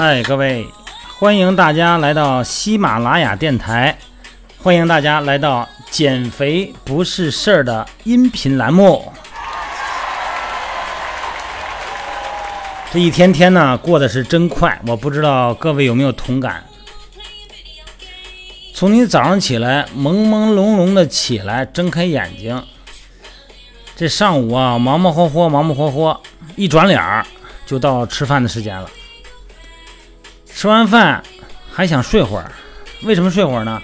嗨，各位，欢迎大家来到喜马拉雅电台，欢迎大家来到“减肥不是事儿”的音频栏目。这一天天呢，过得是真快，我不知道各位有没有同感。从你早上起来，朦朦胧胧的起来，睁开眼睛，这上午啊，忙忙活活，忙忙活活，一转脸儿就到吃饭的时间了。吃完饭还想睡会儿，为什么睡会儿呢？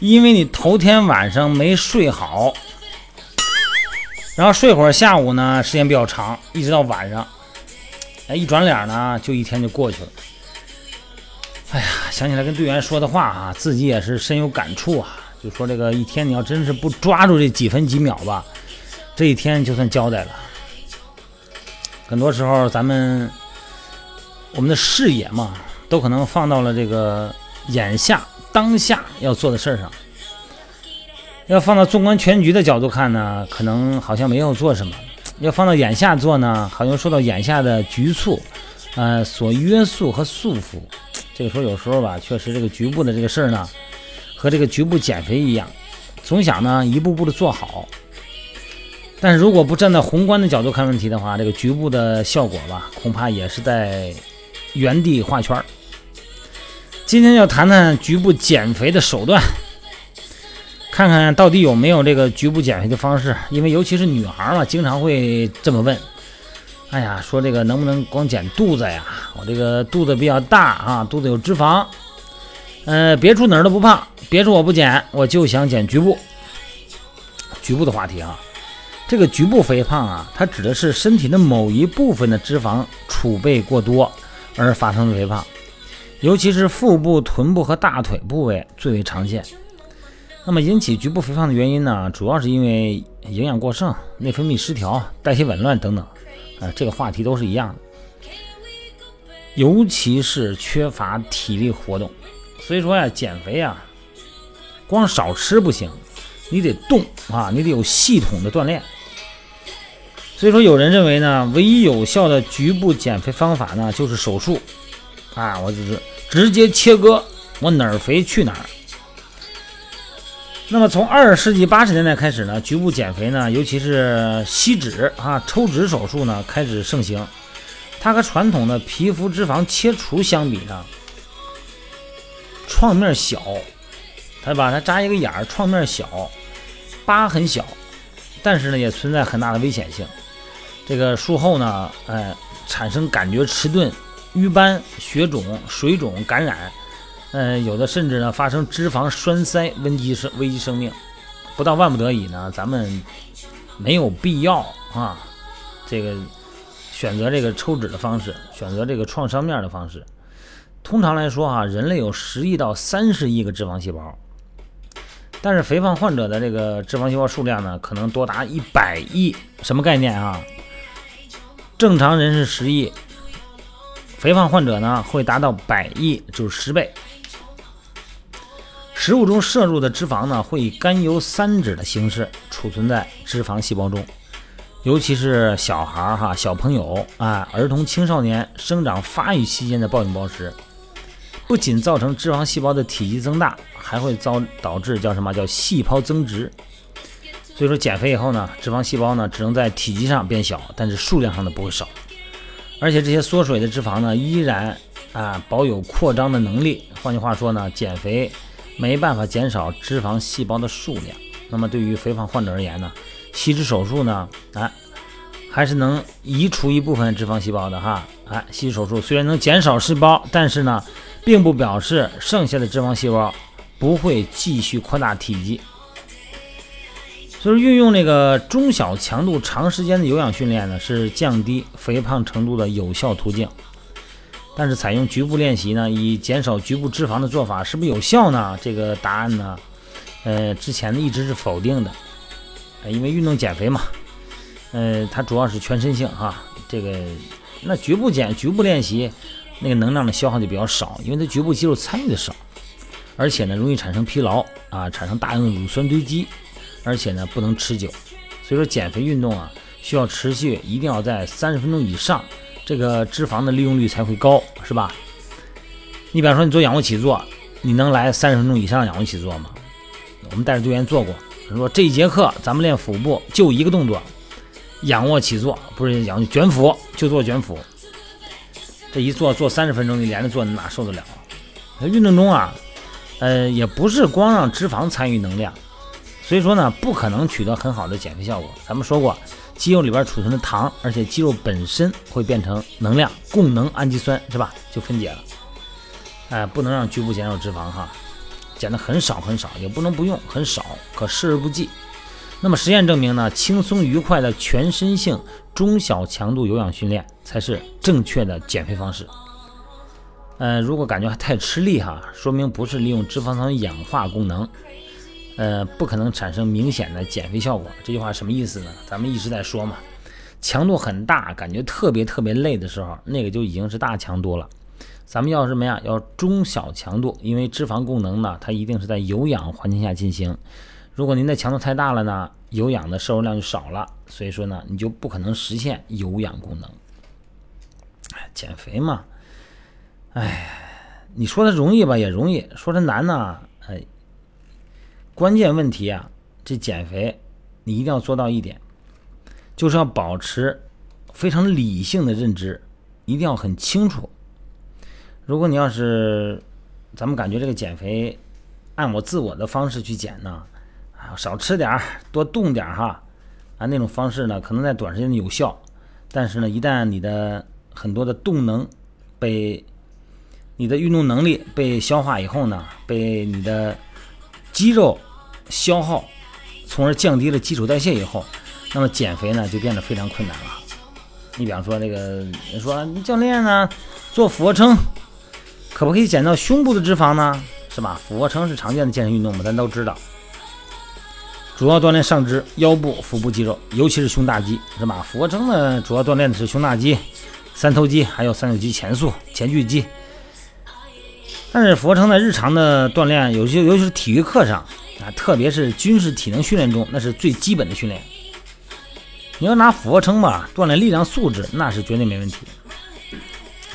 因为你头天晚上没睡好，然后睡会儿，下午呢时间比较长，一直到晚上，哎，一转脸呢就一天就过去了。哎呀，想起来跟队员说的话啊，自己也是深有感触啊。就说这个一天你要真是不抓住这几分几秒吧，这一天就算交代了。很多时候咱们我们的视野嘛。都可能放到了这个眼下当下要做的事儿上，要放到纵观全局的角度看呢，可能好像没有做什么；要放到眼下做呢，好像受到眼下的局促，呃，所约束和束缚。这个时候有时候吧，确实这个局部的这个事儿呢，和这个局部减肥一样，总想呢一步步的做好。但是如果不站在宏观的角度看问题的话，这个局部的效果吧，恐怕也是在原地画圈儿。今天要谈谈局部减肥的手段，看看到底有没有这个局部减肥的方式。因为尤其是女孩嘛，经常会这么问：“哎呀，说这个能不能光减肚子呀？我这个肚子比较大啊，肚子有脂肪。呃，别处哪儿都不胖，别处我不减，我就想减局部。局部的话题啊，这个局部肥胖啊，它指的是身体的某一部分的脂肪储备过多而发生的肥胖。”尤其是腹部、臀部和大腿部位最为常见。那么引起局部肥胖的原因呢，主要是因为营养过剩、内分泌失调、代谢紊乱等等。啊，这个话题都是一样的。尤其是缺乏体力活动，所以说呀，减肥啊，光少吃不行，你得动啊，你得有系统的锻炼。所以说，有人认为呢，唯一有效的局部减肥方法呢，就是手术。啊，我就是直接切割，我哪儿肥去哪儿。那么从二十世纪八十年代开始呢，局部减肥呢，尤其是吸脂啊、抽脂手术呢，开始盛行。它和传统的皮肤脂肪切除相比呢，创面小，它把它扎一个眼儿，创面小，疤很小，但是呢，也存在很大的危险性。这个术后呢，哎，产生感觉迟钝。瘀斑、血肿、水肿、感染，呃，有的甚至呢发生脂肪栓塞，危及生危及生命。不到万不得已呢，咱们没有必要啊，这个选择这个抽脂的方式，选择这个创伤面的方式。通常来说啊，人类有十亿到三十亿个脂肪细胞，但是肥胖患者的这个脂肪细胞数量呢，可能多达一百亿。什么概念啊？正常人是十亿。肥胖患者呢，会达到百亿，就是十倍。食物中摄入的脂肪呢，会以甘油三酯的形式储存在脂肪细胞中，尤其是小孩儿哈、小朋友啊、儿童、青少年生长发育期间的暴饮暴食，不仅造成脂肪细胞的体积增大，还会遭导致叫什么叫细胞增殖。所以说，减肥以后呢，脂肪细胞呢，只能在体积上变小，但是数量上呢不会少。而且这些缩水的脂肪呢，依然啊保有扩张的能力。换句话说呢，减肥没办法减少脂肪细胞的数量。那么对于肥胖患者而言呢，吸脂手术呢，啊还是能移除一部分脂肪细胞的哈。哎，吸脂手术虽然能减少细胞，但是呢，并不表示剩下的脂肪细胞不会继续扩大体积。就是运用那个中小强度、长时间的有氧训练呢，是降低肥胖程度的有效途径。但是采用局部练习呢，以减少局部脂肪的做法，是不是有效呢？这个答案呢，呃，之前呢一直是否定的。因为运动减肥嘛，呃，它主要是全身性哈。这个那局部减、局部练习，那个能量的消耗就比较少，因为它局部肌肉参与的少，而且呢容易产生疲劳啊，产生大量的乳酸堆积。而且呢，不能持久，所以说减肥运动啊，需要持续，一定要在三十分钟以上，这个脂肪的利用率才会高，是吧？你比方说你做仰卧起坐，你能来三十分钟以上仰卧起坐吗？我们带着队员做过，说这一节课咱们练腹部就一个动作，仰卧起坐，不是仰卷腹，就做卷腹。这一做做三十分钟，你连着做，你哪受得了？运动中啊，呃，也不是光让脂肪参与能量，所以说呢，不可能取得很好的减肥效果。咱们说过，肌肉里边储存的糖，而且肌肉本身会变成能量供能氨基酸，是吧？就分解了。哎，不能让局部减少脂肪哈，减的很少很少，也不能不用，很少，可视而不计。那么实验证明呢，轻松愉快的全身性中小强度有氧训练才是正确的减肥方式。呃，如果感觉还太吃力哈，说明不是利用脂肪酸氧化功能，呃，不可能产生明显的减肥效果。这句话什么意思呢？咱们一直在说嘛，强度很大，感觉特别特别累的时候，那个就已经是大强度了。咱们要什么呀？要中小强度，因为脂肪功能呢，它一定是在有氧环境下进行。如果您的强度太大了呢，有氧的摄入量就少了，所以说呢，你就不可能实现有氧功能。减肥嘛。哎，你说它容易吧，也容易；说它难呢，哎，关键问题啊，这减肥你一定要做到一点，就是要保持非常理性的认知，一定要很清楚。如果你要是咱们感觉这个减肥按我自我的方式去减呢，啊，少吃点儿，多动点儿哈，啊，那种方式呢，可能在短时间有效，但是呢，一旦你的很多的动能被你的运动能力被消化以后呢，被你的肌肉消耗，从而降低了基础代谢以后，那么减肥呢就变得非常困难了。你比方说这个，你说教练呢做俯卧撑，可不可以减到胸部的脂肪呢？是吧？俯卧撑是常见的健身运动嘛，咱都知道，主要锻炼上肢、腰部、腹部肌肉，尤其是胸大肌，是吧？俯卧撑呢主要锻炼的是胸大肌、三头肌，还有三角肌前束、前锯肌。但是俯卧撑在日常的锻炼，有些尤其是体育课上啊，特别是军事体能训练中，那是最基本的训练。你要拿俯卧撑吧，锻炼力量素质，那是绝对没问题。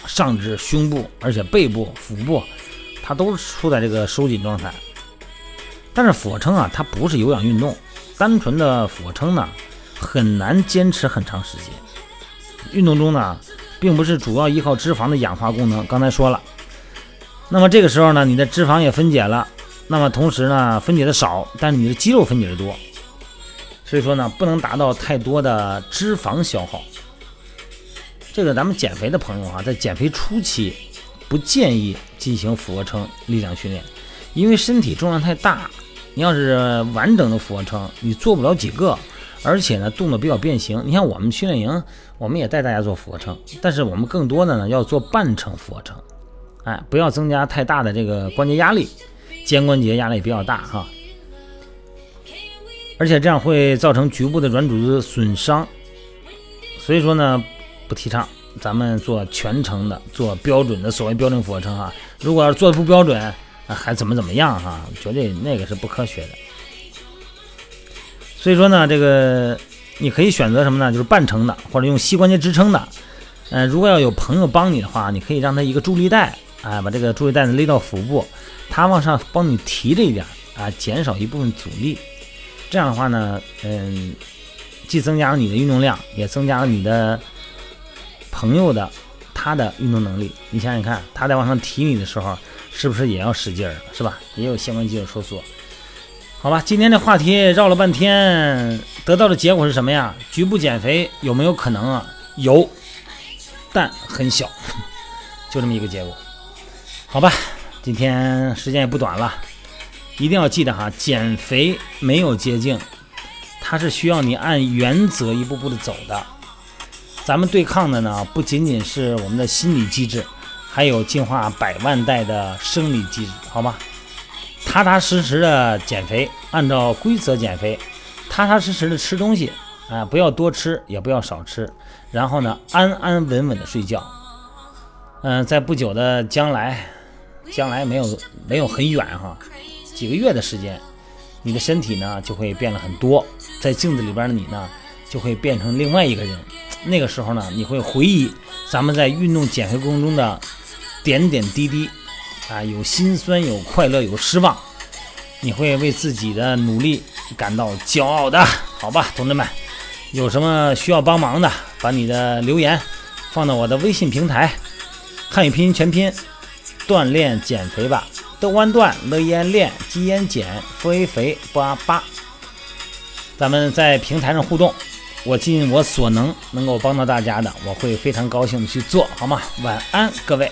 上肢、胸部，而且背部、腹部，它都处在这个收紧状态。但是俯卧撑啊，它不是有氧运动，单纯的俯卧撑呢，很难坚持很长时间。运动中呢，并不是主要依靠脂肪的氧化功能，刚才说了。那么这个时候呢，你的脂肪也分解了，那么同时呢，分解的少，但是你的肌肉分解的多，所以说呢，不能达到太多的脂肪消耗。这个咱们减肥的朋友啊，在减肥初期不建议进行俯卧撑力量训练，因为身体重量太大，你要是完整的俯卧撑，你做不了几个，而且呢，动作比较变形。你像我们训练营，我们也带大家做俯卧撑，但是我们更多的呢，要做半程俯卧撑。哎，不要增加太大的这个关节压力，肩关节压力比较大哈，而且这样会造成局部的软组织损伤，所以说呢，不提倡咱们做全程的、做标准的所谓标准俯卧撑啊。如果要是做的不标准，还怎么怎么样哈？绝对那个是不科学的。所以说呢，这个你可以选择什么呢？就是半程的，或者用膝关节支撑的。嗯，如果要有朋友帮你的话，你可以让他一个助力带。哎，把这个助力带子勒到腹部，它往上帮你提着一点啊，减少一部分阻力。这样的话呢，嗯，既增加了你的运动量，也增加了你的朋友的他的运动能力。你想想看，他在往上提你的时候，是不是也要使劲儿，是吧？也有相关肌肉收缩。好吧，今天的话题绕了半天，得到的结果是什么呀？局部减肥有没有可能啊？有，但很小，就这么一个结果。好吧，今天时间也不短了，一定要记得哈，减肥没有捷径，它是需要你按原则一步步的走的。咱们对抗的呢，不仅仅是我们的心理机制，还有进化百万代的生理机制，好吗？踏踏实实的减肥，按照规则减肥，踏踏实实的吃东西，啊，不要多吃，也不要少吃，然后呢，安安稳稳的睡觉。嗯，在不久的将来。将来没有没有很远哈，几个月的时间，你的身体呢就会变了很多，在镜子里边的你呢就会变成另外一个人。那个时候呢，你会回忆咱们在运动减肥过程中的点点滴滴，啊，有心酸，有快乐，有失望，你会为自己的努力感到骄傲的，好吧，同志们，有什么需要帮忙的，把你的留言放到我的微信平台，汉语拼音全拼，锻炼减肥吧，的弯段乐烟练，鸡烟减，肥肥八八，咱们在平台上互动，我尽我所能能够帮到大家的，我会非常高兴的去做好吗？晚安，各位。